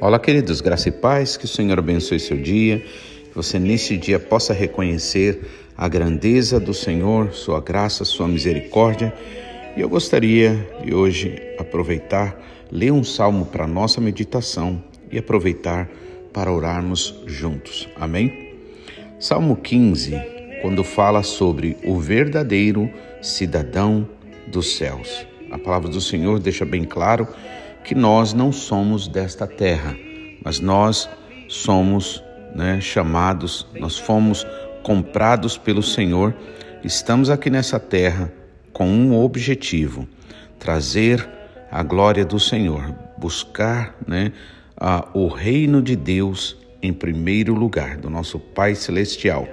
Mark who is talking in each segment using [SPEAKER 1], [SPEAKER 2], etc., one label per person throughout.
[SPEAKER 1] Olá, queridos, graça e paz, que o Senhor abençoe seu dia, que você nesse dia possa reconhecer a grandeza do Senhor, sua graça, sua misericórdia e eu gostaria de hoje aproveitar, ler um salmo para nossa meditação e aproveitar para orarmos juntos. Amém? Salmo 15, quando fala sobre o verdadeiro cidadão dos céus. A palavra do Senhor deixa bem claro que nós não somos desta terra, mas nós somos né, chamados, nós fomos comprados pelo Senhor, estamos aqui nessa terra com um objetivo: trazer a glória do Senhor, buscar né, a, o reino de Deus em primeiro lugar, do nosso Pai Celestial.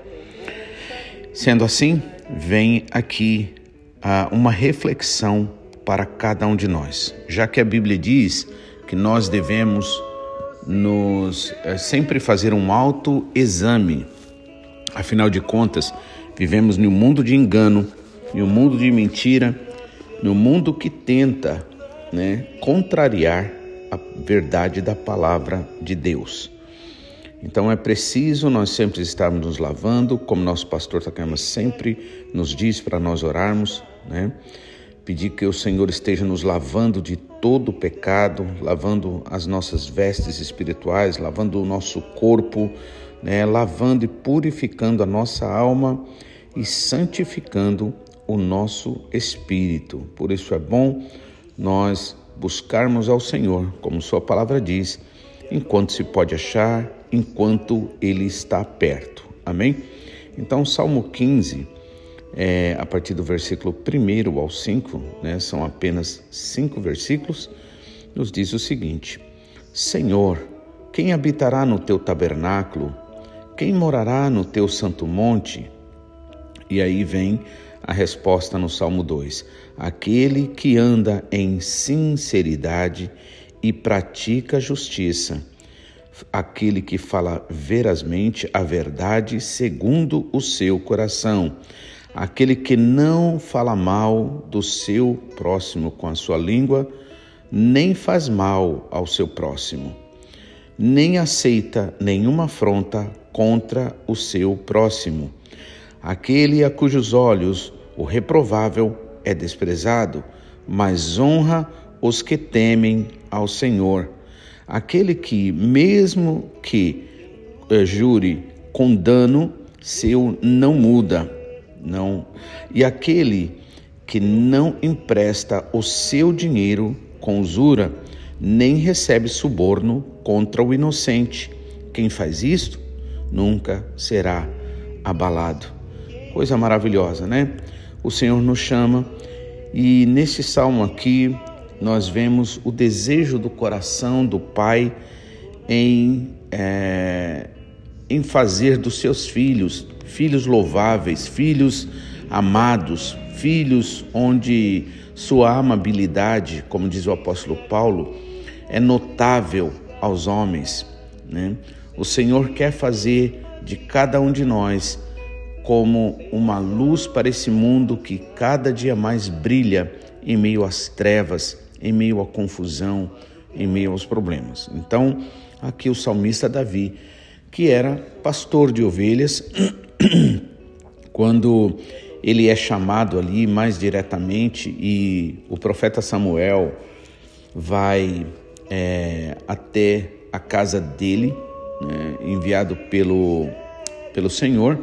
[SPEAKER 1] Sendo assim, vem aqui a, uma reflexão para cada um de nós, já que a Bíblia diz que nós devemos nos é, sempre fazer um autoexame. Afinal de contas, vivemos num mundo de engano, no mundo de mentira, no mundo que tenta né, contrariar a verdade da palavra de Deus. Então é preciso nós sempre estarmos nos lavando, como nosso pastor Takayama sempre nos diz para nós orarmos, né? Pedir que o Senhor esteja nos lavando de todo o pecado, lavando as nossas vestes espirituais, lavando o nosso corpo, né? lavando e purificando a nossa alma e santificando o nosso espírito. Por isso é bom nós buscarmos ao Senhor, como Sua palavra diz, enquanto se pode achar, enquanto Ele está perto. Amém? Então, Salmo 15, é, a partir do versículo 1 ao 5, né, são apenas cinco versículos, nos diz o seguinte: Senhor, quem habitará no teu tabernáculo? Quem morará no teu santo monte? E aí vem a resposta no Salmo 2: Aquele que anda em sinceridade e pratica justiça, aquele que fala verazmente a verdade segundo o seu coração, aquele que não fala mal do seu próximo com a sua língua, nem faz mal ao seu próximo, nem aceita nenhuma afronta contra o seu próximo aquele a cujos olhos o reprovável é desprezado, mas honra os que temem ao Senhor. Aquele que, mesmo que uh, jure com dano, seu não muda, não. E aquele que não empresta o seu dinheiro com usura, nem recebe suborno contra o inocente. Quem faz isto nunca será abalado. Coisa maravilhosa, né? O Senhor nos chama e nesse salmo aqui nós vemos o desejo do coração do Pai em, é, em fazer dos seus filhos filhos louváveis, filhos amados, filhos onde sua amabilidade, como diz o apóstolo Paulo, é notável aos homens. Né? O Senhor quer fazer de cada um de nós como uma luz para esse mundo que cada dia mais brilha em meio às trevas, em meio à confusão, em meio aos problemas. Então, aqui o salmista Davi, que era pastor de ovelhas, quando ele é chamado ali mais diretamente e o profeta Samuel vai é, até a casa dele, né, enviado pelo, pelo Senhor,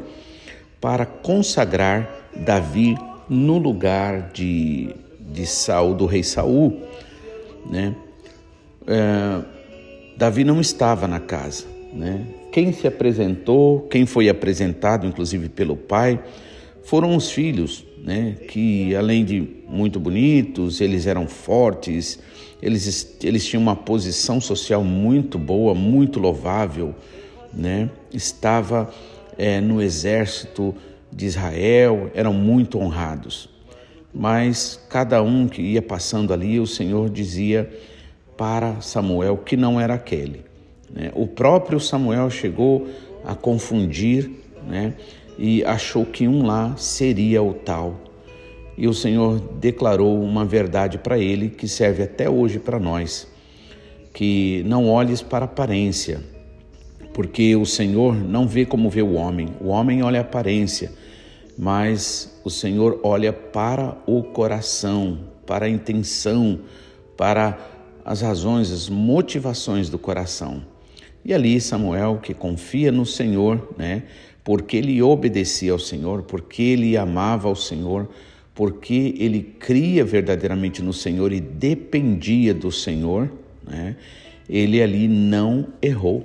[SPEAKER 1] para consagrar Davi no lugar de, de Saul, do rei Saul, né? É, Davi não estava na casa, né? Quem se apresentou, quem foi apresentado, inclusive pelo pai, foram os filhos, né? Que além de muito bonitos, eles eram fortes, eles, eles tinham uma posição social muito boa, muito louvável, né? Estava é, no exército de Israel, eram muito honrados. Mas cada um que ia passando ali, o Senhor dizia para Samuel que não era aquele. Né? O próprio Samuel chegou a confundir né? e achou que um lá seria o tal. E o Senhor declarou uma verdade para ele que serve até hoje para nós: que não olhes para a aparência, porque o Senhor não vê como vê o homem. O homem olha a aparência, mas o Senhor olha para o coração, para a intenção, para as razões, as motivações do coração. E ali Samuel, que confia no Senhor, né, porque ele obedecia ao Senhor, porque ele amava ao Senhor, porque ele cria verdadeiramente no Senhor e dependia do Senhor, né, ele ali não errou.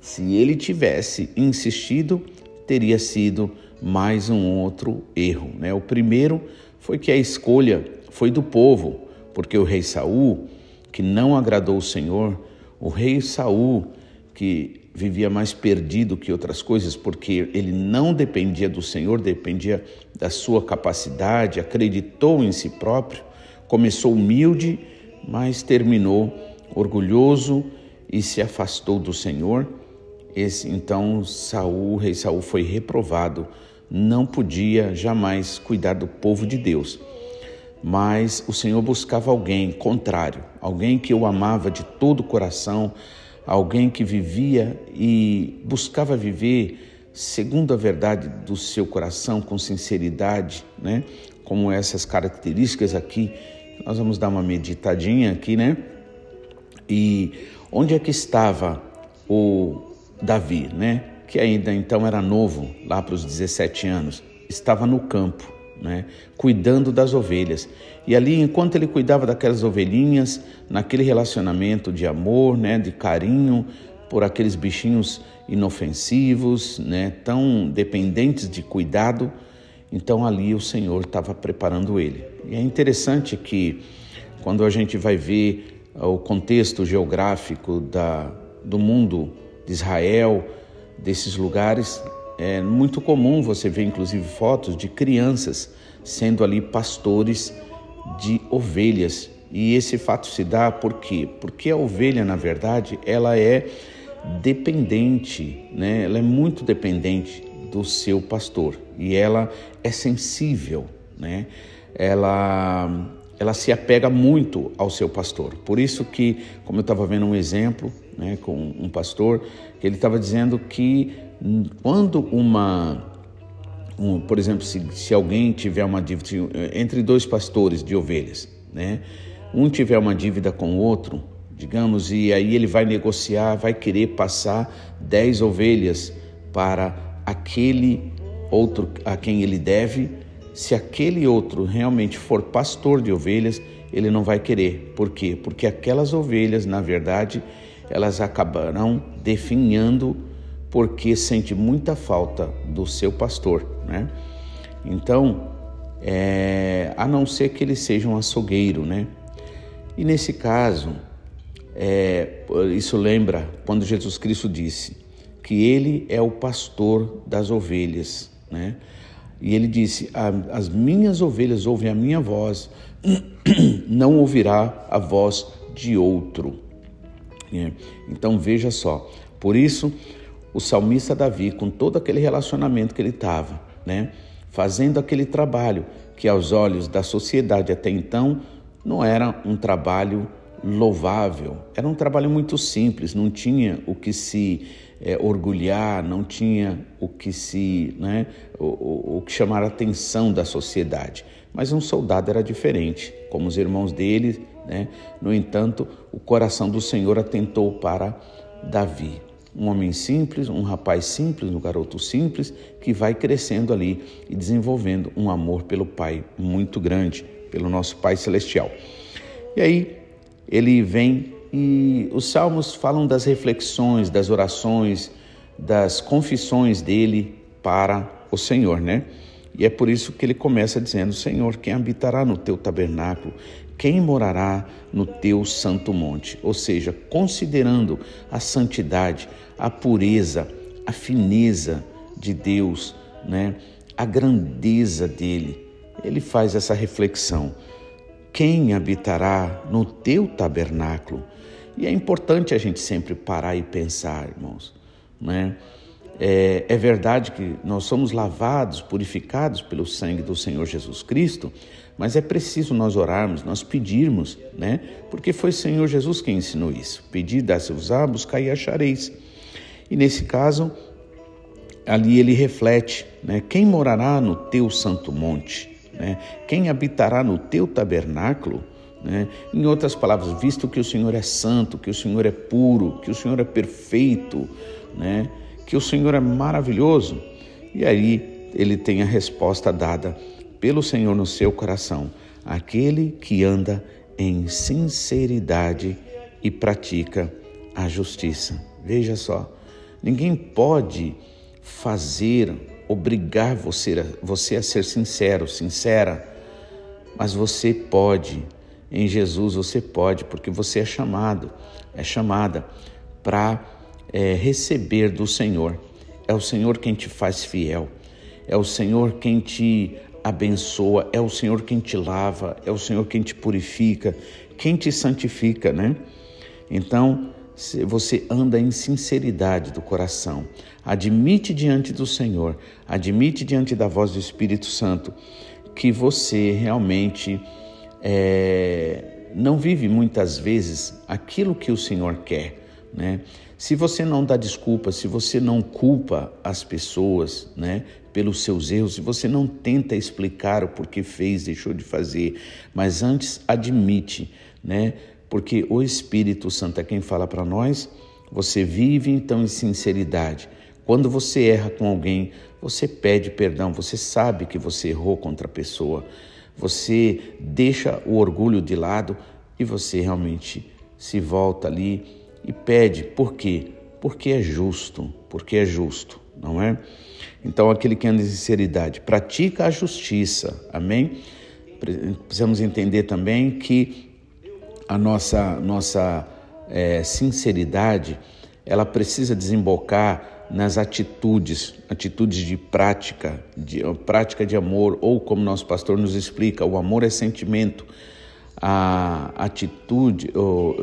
[SPEAKER 1] Se ele tivesse insistido, teria sido mais um outro erro. Né? O primeiro foi que a escolha foi do povo, porque o rei Saul, que não agradou o Senhor, o rei Saul, que vivia mais perdido que outras coisas, porque ele não dependia do Senhor, dependia da sua capacidade, acreditou em si próprio, começou humilde, mas terminou orgulhoso e se afastou do Senhor. Esse, então Saul, o rei Saul foi reprovado, não podia jamais cuidar do povo de Deus. Mas o Senhor buscava alguém contrário, alguém que o amava de todo o coração, alguém que vivia e buscava viver segundo a verdade do seu coração, com sinceridade, né? Como essas características aqui. Nós vamos dar uma meditadinha aqui, né? E onde é que estava o Davi, né? Que ainda então era novo, lá para os 17 anos, estava no campo, né? Cuidando das ovelhas. E ali, enquanto ele cuidava daquelas ovelhinhas, naquele relacionamento de amor, né? De carinho por aqueles bichinhos inofensivos, né? Tão dependentes de cuidado. Então ali o Senhor estava preparando ele. E é interessante que quando a gente vai ver o contexto geográfico da, do mundo de Israel, desses lugares, é muito comum você ver inclusive fotos de crianças sendo ali pastores de ovelhas. E esse fato se dá por quê? Porque a ovelha, na verdade, ela é dependente, né? Ela é muito dependente do seu pastor e ela é sensível, né? Ela ela se apega muito ao seu pastor. Por isso que, como eu estava vendo um exemplo né, com um pastor, ele estava dizendo que quando uma, um, por exemplo, se, se alguém tiver uma dívida entre dois pastores de ovelhas, né, um tiver uma dívida com o outro, digamos, e aí ele vai negociar, vai querer passar dez ovelhas para aquele outro a quem ele deve, se aquele outro realmente for pastor de ovelhas, ele não vai querer. Por quê? Porque aquelas ovelhas, na verdade, elas acabarão definhando porque sente muita falta do seu pastor, né? Então, é, a não ser que ele seja um açougueiro, né? E nesse caso, é, isso lembra quando Jesus Cristo disse que ele é o pastor das ovelhas, né? E ele disse: As minhas ovelhas ouvem a minha voz, não ouvirá a voz de outro. É. Então veja só, por isso o salmista Davi, com todo aquele relacionamento que ele estava, né, fazendo aquele trabalho que aos olhos da sociedade até então não era um trabalho louvável, era um trabalho muito simples, não tinha o que se é, orgulhar, não tinha o que se, né, o, o, o que chamar a atenção da sociedade. Mas um soldado era diferente, como os irmãos dele, né? No entanto, o coração do Senhor atentou para Davi, um homem simples, um rapaz simples, um garoto simples que vai crescendo ali e desenvolvendo um amor pelo Pai muito grande, pelo nosso Pai celestial. E aí ele vem e os salmos falam das reflexões, das orações, das confissões dele para o Senhor, né? E é por isso que ele começa dizendo: Senhor, quem habitará no teu tabernáculo? Quem morará no teu santo monte? Ou seja, considerando a santidade, a pureza, a fineza de Deus, né? a grandeza dele, ele faz essa reflexão. quem habitará no teu tabernáculo? E é importante a gente sempre parar e pensar, irmãos, né? É, é, verdade que nós somos lavados, purificados pelo sangue do Senhor Jesus Cristo, mas é preciso nós orarmos, nós pedirmos, né? Porque foi o Senhor Jesus quem ensinou isso. Pedir, dar-se-vos-á, buscar e achareis. E nesse caso, ali ele reflete, né? Quem morará no teu santo monte? Né? Quem habitará no teu tabernáculo? Né? Em outras palavras, visto que o Senhor é santo, que o Senhor é puro, que o Senhor é perfeito, né? que o Senhor é maravilhoso. E aí ele tem a resposta dada pelo Senhor no seu coração: aquele que anda em sinceridade e pratica a justiça. Veja só, ninguém pode fazer, obrigar você, você a ser sincero, sincera, mas você pode, em Jesus você pode, porque você é chamado, é chamada para é, receber do Senhor. É o Senhor quem te faz fiel, é o Senhor quem te abençoa, é o Senhor quem te lava, é o Senhor quem te purifica, quem te santifica, né? Então, você anda em sinceridade do coração, admite diante do Senhor, admite diante da voz do Espírito Santo que você realmente é, não vive muitas vezes aquilo que o Senhor quer, né? Se você não dá desculpa, se você não culpa as pessoas, né, pelos seus erros, se você não tenta explicar o porquê fez, deixou de fazer, mas antes admite, né? Porque o Espírito Santo é quem fala para nós, você vive então em sinceridade. Quando você erra com alguém, você pede perdão, você sabe que você errou contra a pessoa, você deixa o orgulho de lado e você realmente se volta ali e pede, por quê? Porque é justo, porque é justo, não é? Então, aquele que anda em sinceridade pratica a justiça, amém? Precisamos entender também que a nossa, nossa é, sinceridade ela precisa desembocar nas atitudes, atitudes de prática, de prática de amor, ou como nosso pastor nos explica, o amor é sentimento a atitude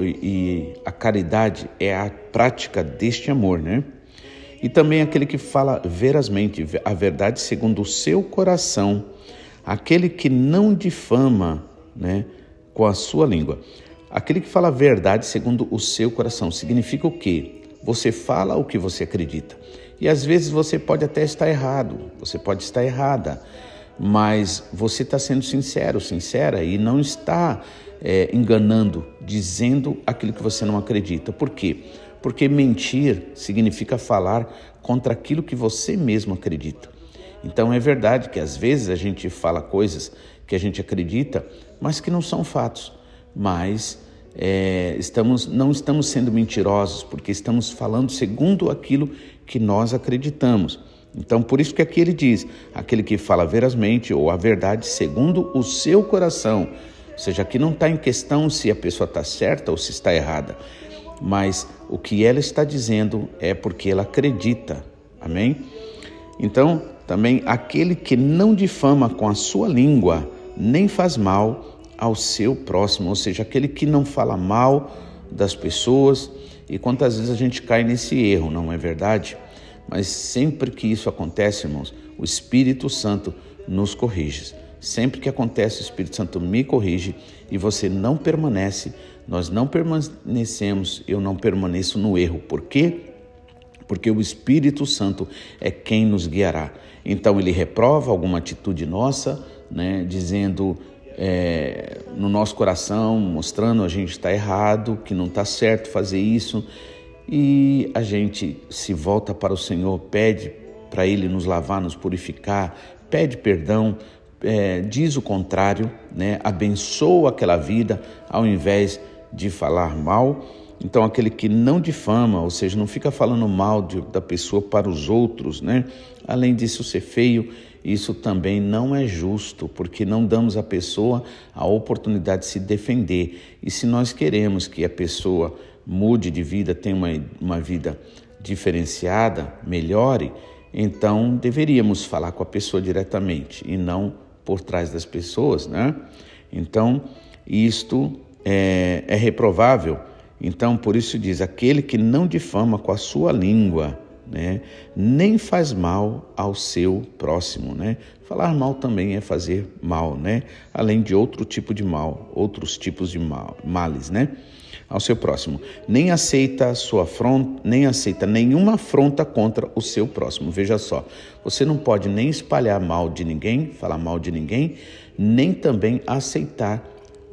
[SPEAKER 1] e a caridade é a prática deste amor, né? E também aquele que fala verazmente a verdade segundo o seu coração, aquele que não difama, né, com a sua língua. Aquele que fala a verdade segundo o seu coração significa o quê? Você fala o que você acredita. E às vezes você pode até estar errado, você pode estar errada mas você está sendo sincero, sincera e não está é, enganando, dizendo aquilo que você não acredita. Por quê? Porque mentir significa falar contra aquilo que você mesmo acredita. Então é verdade que às vezes a gente fala coisas que a gente acredita, mas que não são fatos. Mas é, estamos, não estamos sendo mentirosos, porque estamos falando segundo aquilo que nós acreditamos. Então, por isso que aqui ele diz: aquele que fala verazmente ou a verdade segundo o seu coração. Ou seja, aqui não está em questão se a pessoa está certa ou se está errada, mas o que ela está dizendo é porque ela acredita. Amém? Então, também aquele que não difama com a sua língua, nem faz mal ao seu próximo, ou seja, aquele que não fala mal das pessoas. E quantas vezes a gente cai nesse erro, não é verdade? Mas sempre que isso acontece, irmãos, o Espírito Santo nos corrige. Sempre que acontece, o Espírito Santo me corrige e você não permanece, nós não permanecemos, eu não permaneço no erro. Por quê? Porque o Espírito Santo é quem nos guiará. Então ele reprova alguma atitude nossa, né, dizendo é, no nosso coração, mostrando a gente está errado, que não está certo fazer isso e a gente se volta para o Senhor, pede para Ele nos lavar, nos purificar, pede perdão, é, diz o contrário, né? abençoa aquela vida ao invés de falar mal. Então, aquele que não difama, ou seja, não fica falando mal de, da pessoa para os outros, né? Além disso ser feio, isso também não é justo, porque não damos à pessoa a oportunidade de se defender. E se nós queremos que a pessoa mude de vida, tenha uma, uma vida diferenciada, melhore, então deveríamos falar com a pessoa diretamente e não por trás das pessoas, né? Então, isto é, é reprovável. Então, por isso diz: aquele que não difama com a sua língua, né, nem faz mal ao seu próximo, né? Falar mal também é fazer mal, né? Além de outro tipo de mal, outros tipos de mal, males, né? Ao seu próximo. Nem aceita sua afronta, nem aceita nenhuma afronta contra o seu próximo. Veja só, você não pode nem espalhar mal de ninguém, falar mal de ninguém, nem também aceitar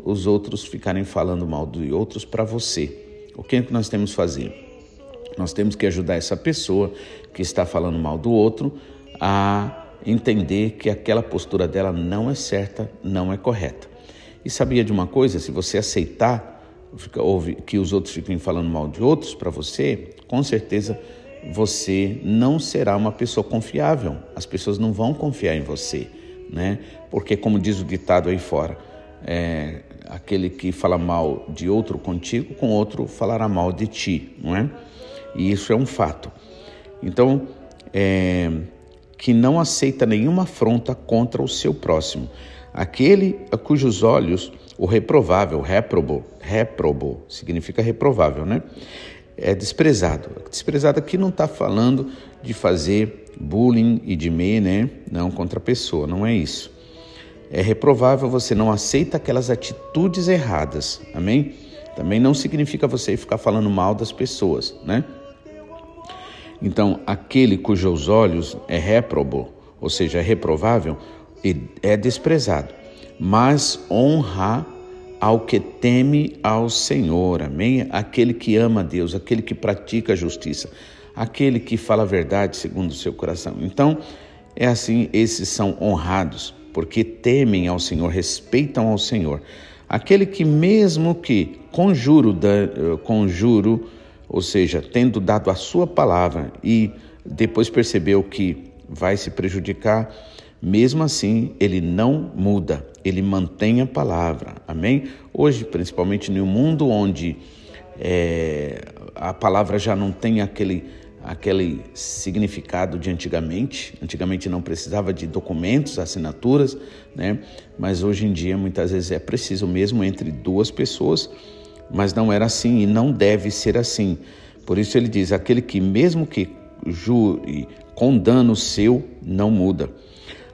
[SPEAKER 1] os outros ficarem falando mal de outros para você. O que, é que nós temos que fazer? Nós temos que ajudar essa pessoa que está falando mal do outro a entender que aquela postura dela não é certa, não é correta. E sabia de uma coisa? Se você aceitar que os outros fiquem falando mal de outros para você, com certeza você não será uma pessoa confiável. As pessoas não vão confiar em você, né? Porque, como diz o ditado aí fora, é, aquele que fala mal de outro contigo, com outro falará mal de ti, não é? E isso é um fato. Então, é, que não aceita nenhuma afronta contra o seu próximo. Aquele a cujos olhos o reprovável, reprobo, reprobo, significa reprovável, né? É desprezado. Desprezado aqui não está falando de fazer bullying e de me, né? Não contra a pessoa, não é isso. É reprovável, você não aceita aquelas atitudes erradas, amém? Também não significa você ficar falando mal das pessoas, né? Então, aquele cujos olhos é réprobo, ou seja, é reprovável, é desprezado, mas honra ao que teme ao Senhor, amém? Aquele que ama a Deus, aquele que pratica a justiça, aquele que fala a verdade segundo o seu coração. Então, é assim, esses são honrados, porque temem ao Senhor, respeitam ao Senhor. Aquele que mesmo que conjuro, conjuro ou seja, tendo dado a sua palavra e depois percebeu que vai se prejudicar, mesmo assim ele não muda, ele mantém a palavra, amém? Hoje, principalmente no mundo onde é, a palavra já não tem aquele, aquele significado de antigamente, antigamente não precisava de documentos, assinaturas, né? Mas hoje em dia muitas vezes é preciso mesmo entre duas pessoas mas não era assim e não deve ser assim. Por isso ele diz: aquele que, mesmo que jure com dano seu, não muda.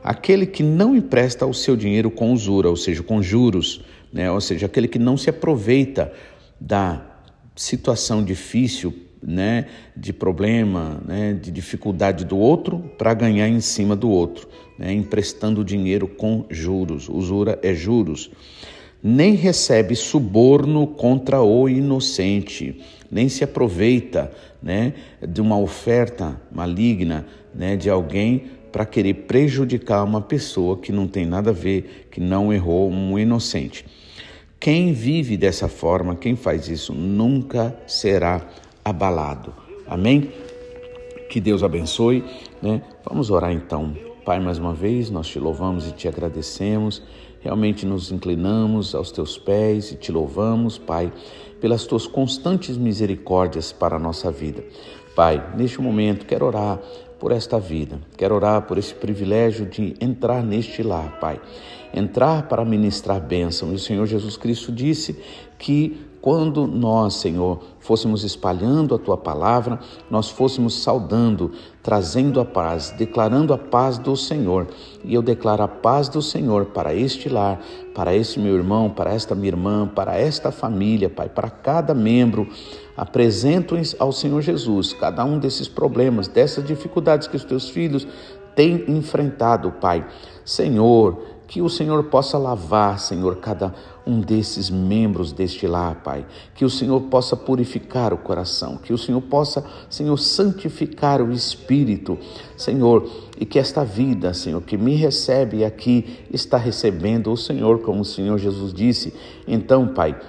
[SPEAKER 1] Aquele que não empresta o seu dinheiro com usura, ou seja, com juros, né? ou seja, aquele que não se aproveita da situação difícil, né, de problema, né, de dificuldade do outro para ganhar em cima do outro, né, emprestando dinheiro com juros. Usura é juros nem recebe suborno contra o inocente, nem se aproveita né, de uma oferta maligna né, de alguém para querer prejudicar uma pessoa que não tem nada a ver, que não errou, um inocente. Quem vive dessa forma, quem faz isso, nunca será abalado. Amém? Que Deus abençoe. Né? Vamos orar então. Pai, mais uma vez, nós te louvamos e te agradecemos Realmente nos inclinamos aos teus pés e te louvamos, Pai, pelas tuas constantes misericórdias para a nossa vida. Pai, neste momento quero orar por esta vida, quero orar por esse privilégio de entrar neste lar, Pai. Entrar para ministrar bênção. E o Senhor Jesus Cristo disse que quando nós, Senhor, fôssemos espalhando a tua palavra, nós fôssemos saudando, trazendo a paz, declarando a paz do Senhor. E eu declaro a paz do Senhor para este lar, para este meu irmão, para esta minha irmã, para esta família, Pai, para cada membro. Apresento ao Senhor Jesus cada um desses problemas, dessas dificuldades que os teus filhos têm enfrentado, Pai. Senhor, que o Senhor possa lavar, Senhor, cada um desses membros deste lar, Pai. Que o Senhor possa purificar o coração, que o Senhor possa, Senhor, santificar o espírito, Senhor, e que esta vida, Senhor, que me recebe aqui, está recebendo o Senhor, como o Senhor Jesus disse. Então, Pai,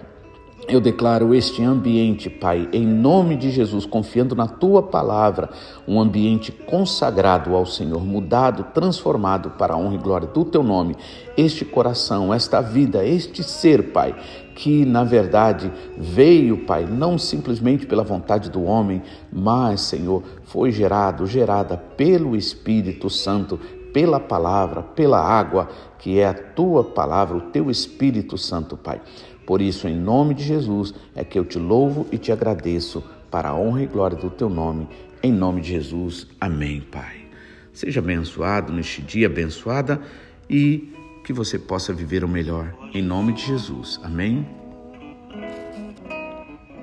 [SPEAKER 1] eu declaro este ambiente, Pai, em nome de Jesus, confiando na tua palavra, um ambiente consagrado ao Senhor, mudado, transformado para a honra e glória do teu nome. Este coração, esta vida, este ser, Pai, que na verdade veio, Pai, não simplesmente pela vontade do homem, mas, Senhor, foi gerado, gerada pelo Espírito Santo pela palavra, pela água, que é a tua palavra, o teu Espírito Santo, Pai. Por isso, em nome de Jesus, é que eu te louvo e te agradeço para a honra e glória do teu nome. Em nome de Jesus. Amém, Pai. Seja abençoado neste dia, abençoada e que você possa viver o melhor. Em nome de Jesus. Amém.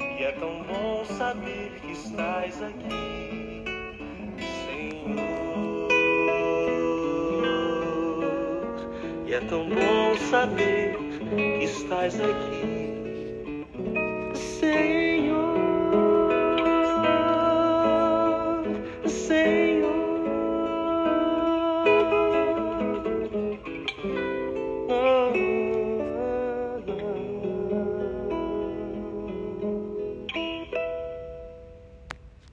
[SPEAKER 2] E é tão bom saber que estás aqui, Senhor. E é tão bom saber que estás aqui. Sei